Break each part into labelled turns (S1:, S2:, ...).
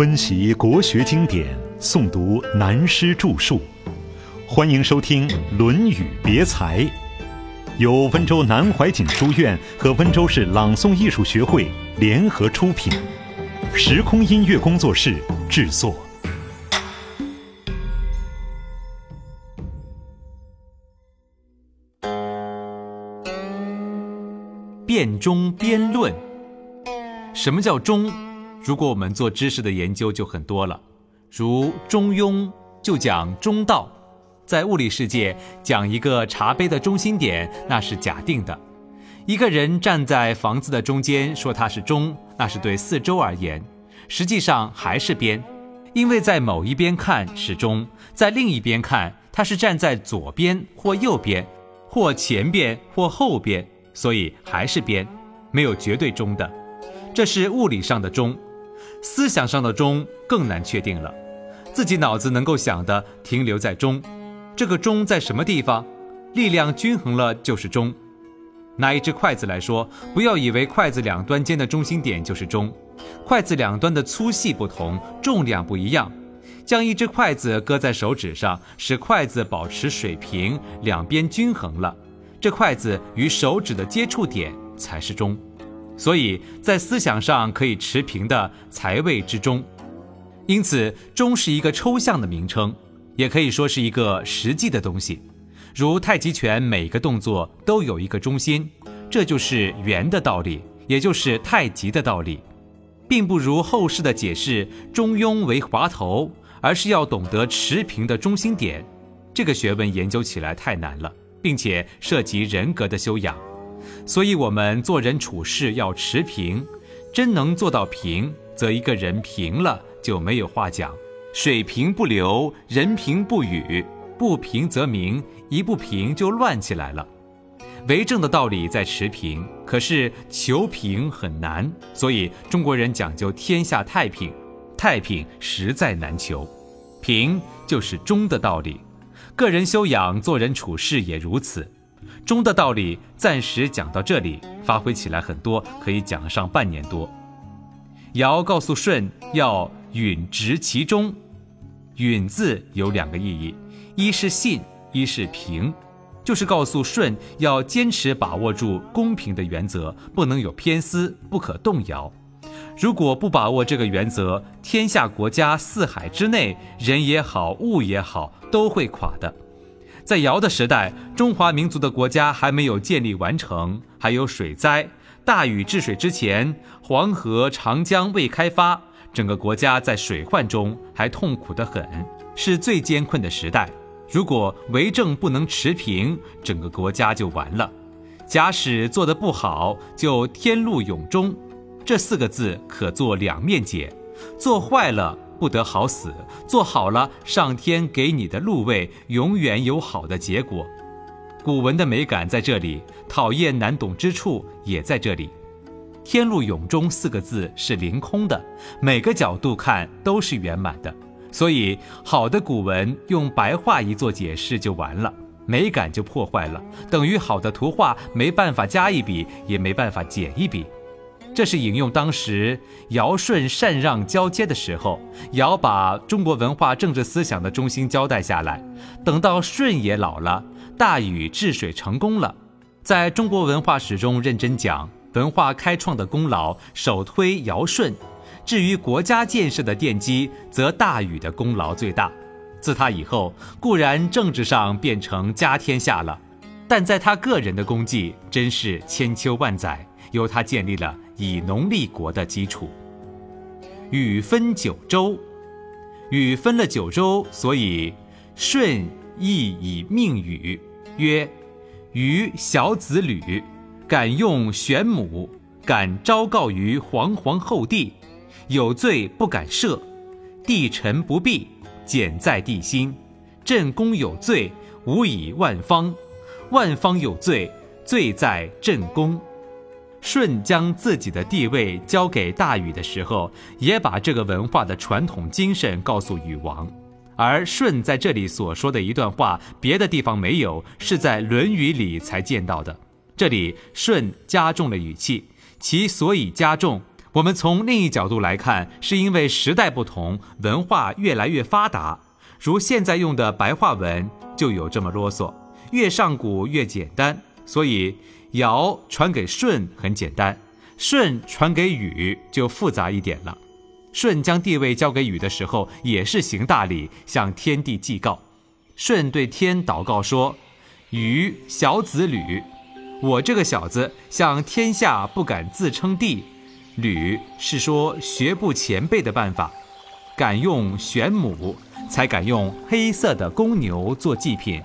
S1: 温习国学经典，诵读南师著述，欢迎收听《论语别裁》，由温州南怀瑾书院和温州市朗诵艺术学会联合出品，时空音乐工作室制作。
S2: 辩中辩论，什么叫中？如果我们做知识的研究就很多了，如中庸就讲中道，在物理世界讲一个茶杯的中心点，那是假定的。一个人站在房子的中间说它是中，那是对四周而言，实际上还是边，因为在某一边看是中，在另一边看它是站在左边或右边，或前边或后边，所以还是边，没有绝对中的，这是物理上的中。思想上的中更难确定了，自己脑子能够想的停留在中，这个中在什么地方？力量均衡了就是中。拿一只筷子来说，不要以为筷子两端间的中心点就是中，筷子两端的粗细不同，重量不一样。将一只筷子搁在手指上，使筷子保持水平，两边均衡了，这筷子与手指的接触点才是中。所以在思想上可以持平的才谓之中，因此中是一个抽象的名称，也可以说是一个实际的东西。如太极拳每个动作都有一个中心，这就是圆的道理，也就是太极的道理，并不如后世的解释中庸为滑头，而是要懂得持平的中心点。这个学问研究起来太难了，并且涉及人格的修养。所以，我们做人处事要持平，真能做到平，则一个人平了就没有话讲。水平不流，人平不语，不平则鸣，一不平就乱起来了。为政的道理在持平，可是求平很难，所以中国人讲究天下太平，太平实在难求。平就是中的道理，个人修养、做人处事也如此。中的道理暂时讲到这里，发挥起来很多，可以讲上半年多。尧告诉舜要允直其中，允字有两个意义，一是信，一是平，就是告诉舜要坚持把握住公平的原则，不能有偏私，不可动摇。如果不把握这个原则，天下国家四海之内，人也好，物也好，都会垮的。在尧的时代，中华民族的国家还没有建立完成，还有水灾。大禹治水之前，黄河、长江未开发，整个国家在水患中还痛苦得很，是最艰困的时代。如果为政不能持平，整个国家就完了。假使做得不好，就天路永终。这四个字可做两面解，做坏了。不得好死，做好了，上天给你的路位永远有好的结果。古文的美感在这里，讨厌难懂之处也在这里。天路永终四个字是凌空的，每个角度看都是圆满的。所以，好的古文用白话一做解释就完了，美感就破坏了，等于好的图画没办法加一笔，也没办法减一笔。这是引用当时尧舜禅让交接的时候，尧把中国文化政治思想的中心交代下来。等到舜也老了，大禹治水成功了，在中国文化史中认真讲文化开创的功劳，首推尧舜。至于国家建设的奠基，则大禹的功劳最大。自他以后，固然政治上变成家天下了，但在他个人的功绩，真是千秋万载，由他建立了。以农立国的基础，禹分九州，禹分了九州，所以舜亦以命禹曰：“禹小子履，敢用玄母，敢昭告于皇皇后帝，有罪不敢赦，帝臣不避，简在帝心。朕公有罪，无以万方；万方有罪，罪在朕公。”舜将自己的地位交给大禹的时候，也把这个文化的传统精神告诉禹王。而舜在这里所说的一段话，别的地方没有，是在《论语》里才见到的。这里舜加重了语气，其所以加重，我们从另一角度来看，是因为时代不同，文化越来越发达。如现在用的白话文就有这么啰嗦，越上古越简单。所以尧传给舜很简单，舜传给禹就复杂一点了。舜将地位交给禹的时候，也是行大礼，向天地祭告。舜对天祷告说：“禹小子吕，我这个小子向天下不敢自称帝。”吕是说学步前辈的办法，敢用玄母，才敢用黑色的公牛做祭品，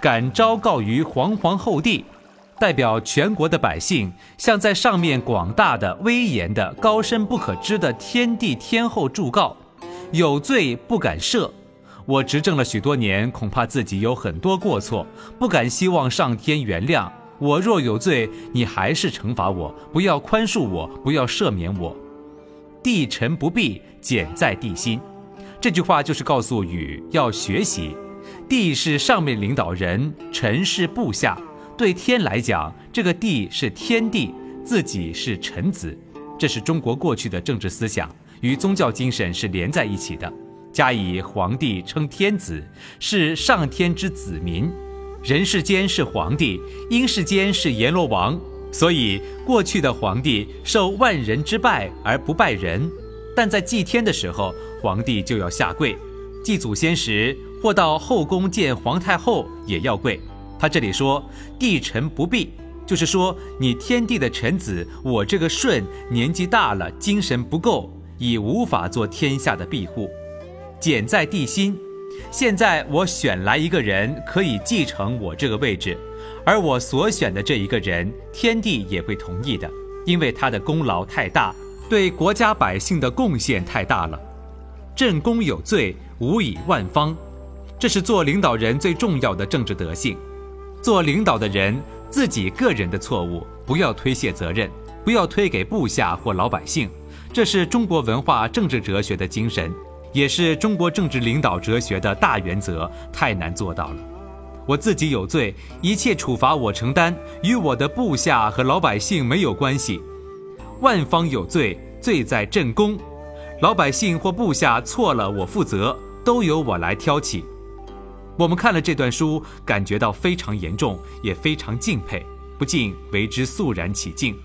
S2: 敢昭告于皇皇后帝，代表全国的百姓，向在上面广大的、威严的、高深不可知的天地天后祝告，有罪不敢赦。我执政了许多年，恐怕自己有很多过错，不敢希望上天原谅。我若有罪，你还是惩罚我，不要宽恕我，不要赦免我。地臣不必简在地心，这句话就是告诉禹要学习。地是上面领导人，臣是部下。对天来讲，这个地是天地，自己是臣子。这是中国过去的政治思想，与宗教精神是连在一起的。加以皇帝称天子，是上天之子民。人世间是皇帝，阴世间是阎罗王，所以过去的皇帝受万人之拜而不拜人，但在祭天的时候，皇帝就要下跪；祭祖先时或到后宫见皇太后也要跪。他这里说“帝臣不避”，就是说你天地的臣子，我这个舜年纪大了，精神不够，已无法做天下的庇护，简在地心。现在我选来一个人可以继承我这个位置，而我所选的这一个人，天地也会同意的，因为他的功劳太大，对国家百姓的贡献太大了。朕功有罪，无以万方，这是做领导人最重要的政治德性。做领导的人自己个人的错误，不要推卸责任，不要推给部下或老百姓，这是中国文化政治哲学的精神。也是中国政治领导哲学的大原则，太难做到了。我自己有罪，一切处罚我承担，与我的部下和老百姓没有关系。万方有罪，罪在朕功。老百姓或部下错了，我负责，都由我来挑起。我们看了这段书，感觉到非常严重，也非常敬佩，不禁为之肃然起敬。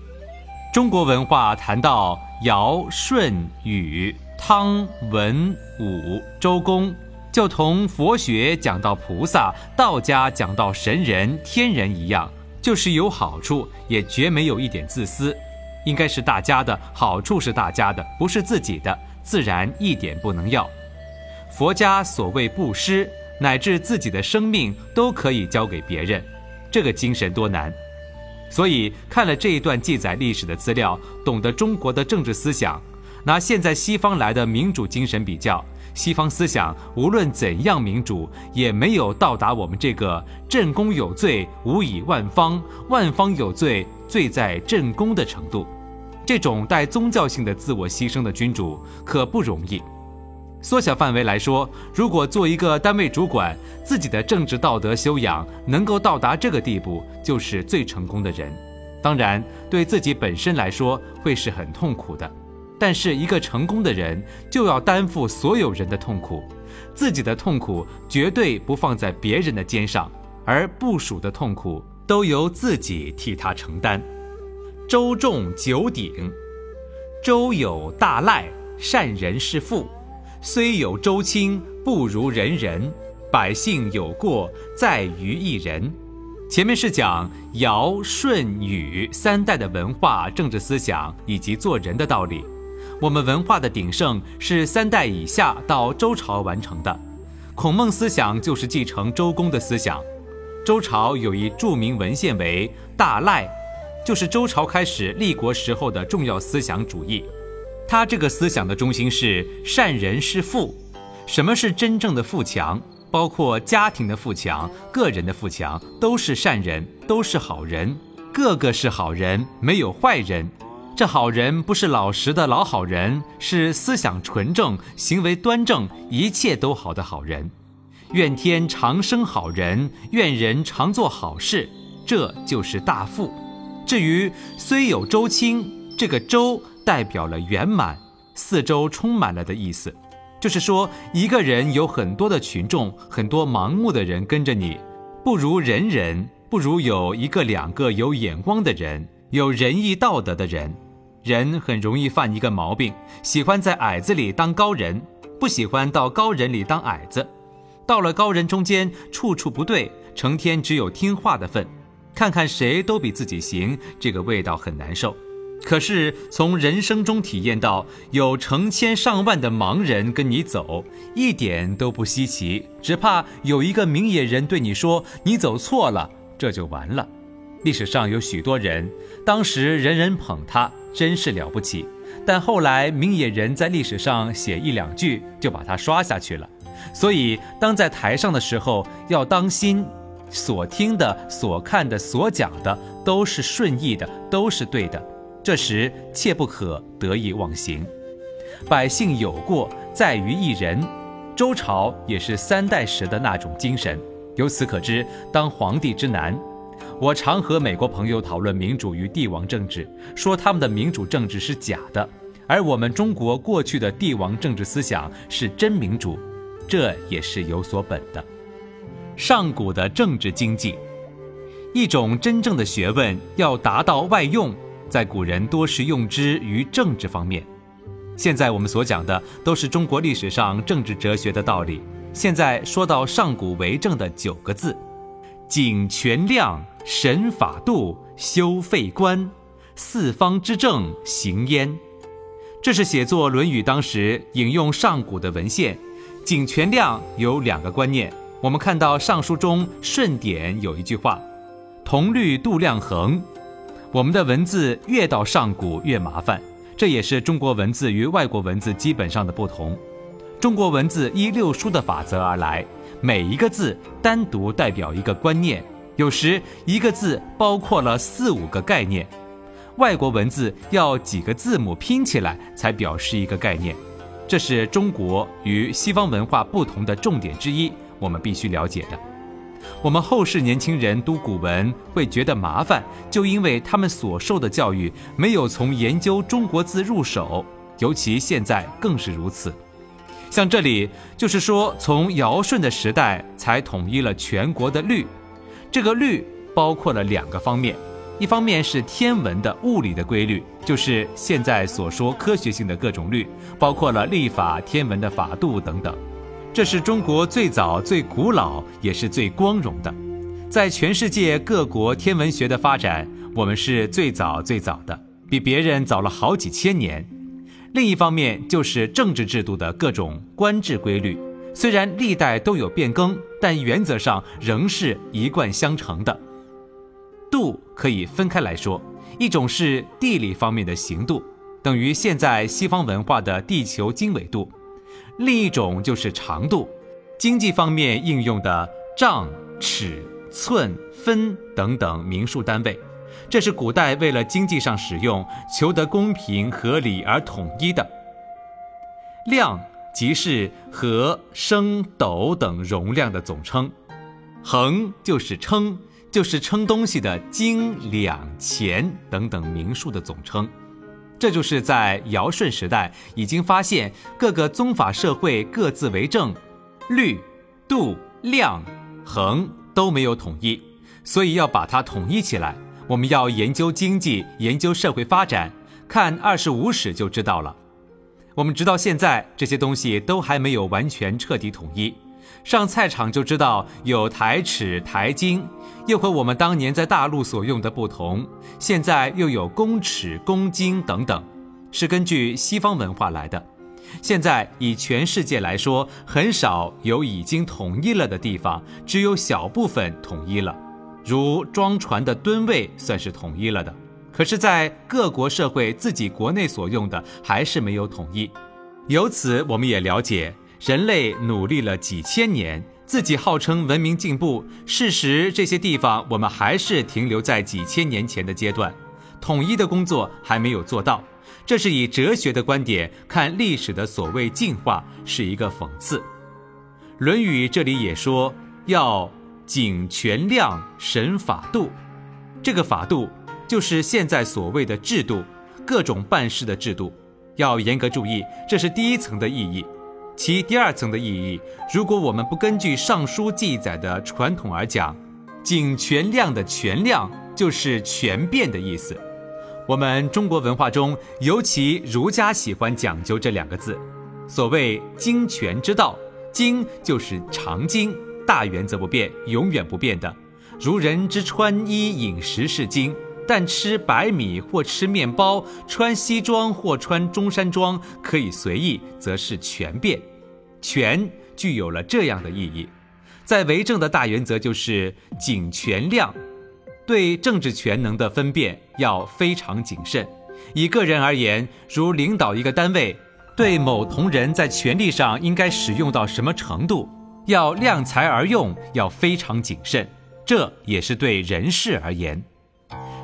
S2: 中国文化谈到尧、舜、禹。汤文武周公，就同佛学讲到菩萨，道家讲到神人天人一样，就是有好处，也绝没有一点自私，应该是大家的好处是大家的，不是自己的，自然一点不能要。佛家所谓布施，乃至自己的生命都可以交给别人，这个精神多难。所以看了这一段记载历史的资料，懂得中国的政治思想。拿现在西方来的民主精神比较，西方思想无论怎样民主，也没有到达我们这个“朕公有罪，无以万方；万方有罪，罪在朕公”的程度。这种带宗教性的自我牺牲的君主可不容易。缩小范围来说，如果做一个单位主管，自己的政治道德修养能够到达这个地步，就是最成功的人。当然，对自己本身来说，会是很痛苦的。但是，一个成功的人就要担负所有人的痛苦，自己的痛苦绝对不放在别人的肩上，而部属的痛苦都由自己替他承担。周仲九鼎，周有大赖，善人是父；虽有周卿，不如人人。百姓有过，在于一人。前面是讲尧、舜、禹三代的文化、政治思想以及做人的道理。我们文化的鼎盛是三代以下到周朝完成的，孔孟思想就是继承周公的思想。周朝有一著名文献为《大赖》，就是周朝开始立国时候的重要思想主义。他这个思想的中心是善人是富。什么是真正的富强？包括家庭的富强、个人的富强，都是善人，都是好人，个个是好人，没有坏人。这好人不是老实的老好人，是思想纯正、行为端正、一切都好的好人。愿天长生好人，愿人常做好事，这就是大富。至于虽有周卿，这个周代表了圆满，四周充满了的意思。就是说，一个人有很多的群众，很多盲目的人跟着你，不如人人，不如有一个两个有眼光的人，有仁义道德的人。人很容易犯一个毛病，喜欢在矮子里当高人，不喜欢到高人里当矮子。到了高人中间，处处不对，成天只有听话的份，看看谁都比自己行，这个味道很难受。可是从人生中体验到有成千上万的盲人跟你走，一点都不稀奇，只怕有一个明眼人对你说你走错了，这就完了。历史上有许多人，当时人人捧他，真是了不起，但后来明眼人在历史上写一两句就把他刷下去了。所以当在台上的时候要当心，所听的、所看的、所讲的都是顺意的，都是对的。这时切不可得意忘形。百姓有过在于一人，周朝也是三代时的那种精神。由此可知，当皇帝之难。我常和美国朋友讨论民主与帝王政治，说他们的民主政治是假的，而我们中国过去的帝王政治思想是真民主，这也是有所本的。上古的政治经济，一种真正的学问，要达到外用。在古人多是用之于政治方面，现在我们所讲的都是中国历史上政治哲学的道理。现在说到上古为政的九个字：谨权量，神法度，修废官，四方之政行焉。这是写作《论语》当时引用上古的文献。谨权量有两个观念，我们看到《尚书》中顺典有一句话：“同律度量衡。”我们的文字越到上古越麻烦，这也是中国文字与外国文字基本上的不同。中国文字依六书的法则而来，每一个字单独代表一个观念，有时一个字包括了四五个概念。外国文字要几个字母拼起来才表示一个概念，这是中国与西方文化不同的重点之一，我们必须了解的。我们后世年轻人读古文会觉得麻烦，就因为他们所受的教育没有从研究中国字入手，尤其现在更是如此。像这里就是说，从尧舜的时代才统一了全国的律，这个律包括了两个方面，一方面是天文的物理的规律，就是现在所说科学性的各种律，包括了历法、天文的法度等等。这是中国最早、最古老，也是最光荣的。在全世界各国天文学的发展，我们是最早最早的，比别人早了好几千年。另一方面，就是政治制度的各种官制规律，虽然历代都有变更，但原则上仍是一贯相承的。度可以分开来说，一种是地理方面的行度，等于现在西方文化的地球经纬度。另一种就是长度，经济方面应用的丈、尺、寸、分等等名数单位，这是古代为了经济上使用，求得公平合理而统一的。量即是和、升、斗等容量的总称，衡就是称，就是称东西的斤、两、钱等等名数的总称。这就是在尧舜时代已经发现各个宗法社会各自为政，律、度、量、衡都没有统一，所以要把它统一起来。我们要研究经济，研究社会发展，看二十五史就知道了。我们直到现在这些东西都还没有完全彻底统一。上菜场就知道有台尺、台斤，又和我们当年在大陆所用的不同。现在又有公尺、公斤等等，是根据西方文化来的。现在以全世界来说，很少有已经统一了的地方，只有小部分统一了。如装船的吨位算是统一了的，可是，在各国社会自己国内所用的还是没有统一。由此，我们也了解。人类努力了几千年，自己号称文明进步，事实这些地方我们还是停留在几千年前的阶段，统一的工作还没有做到。这是以哲学的观点看历史的所谓进化，是一个讽刺。《论语》这里也说要谨权量审法度，这个法度就是现在所谓的制度，各种办事的制度，要严格注意，这是第一层的意义。其第二层的意义，如果我们不根据上书记载的传统而讲，景全亮的全亮就是全变的意思。我们中国文化中，尤其儒家喜欢讲究这两个字。所谓经全之道，经就是常经，大原则不变，永远不变的。如人之穿衣饮食是经，但吃白米或吃面包，穿西装或穿中山装可以随意，则是全变。权具有了这样的意义。在为政的大原则就是谨权量，对政治权能的分辨要非常谨慎。以个人而言，如领导一个单位，对某同仁在权力上应该使用到什么程度，要量才而用，要非常谨慎。这也是对人事而言。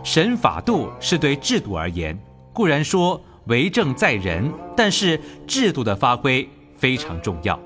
S2: 审法度是对制度而言。固然说为政在人，但是制度的发挥非常重要。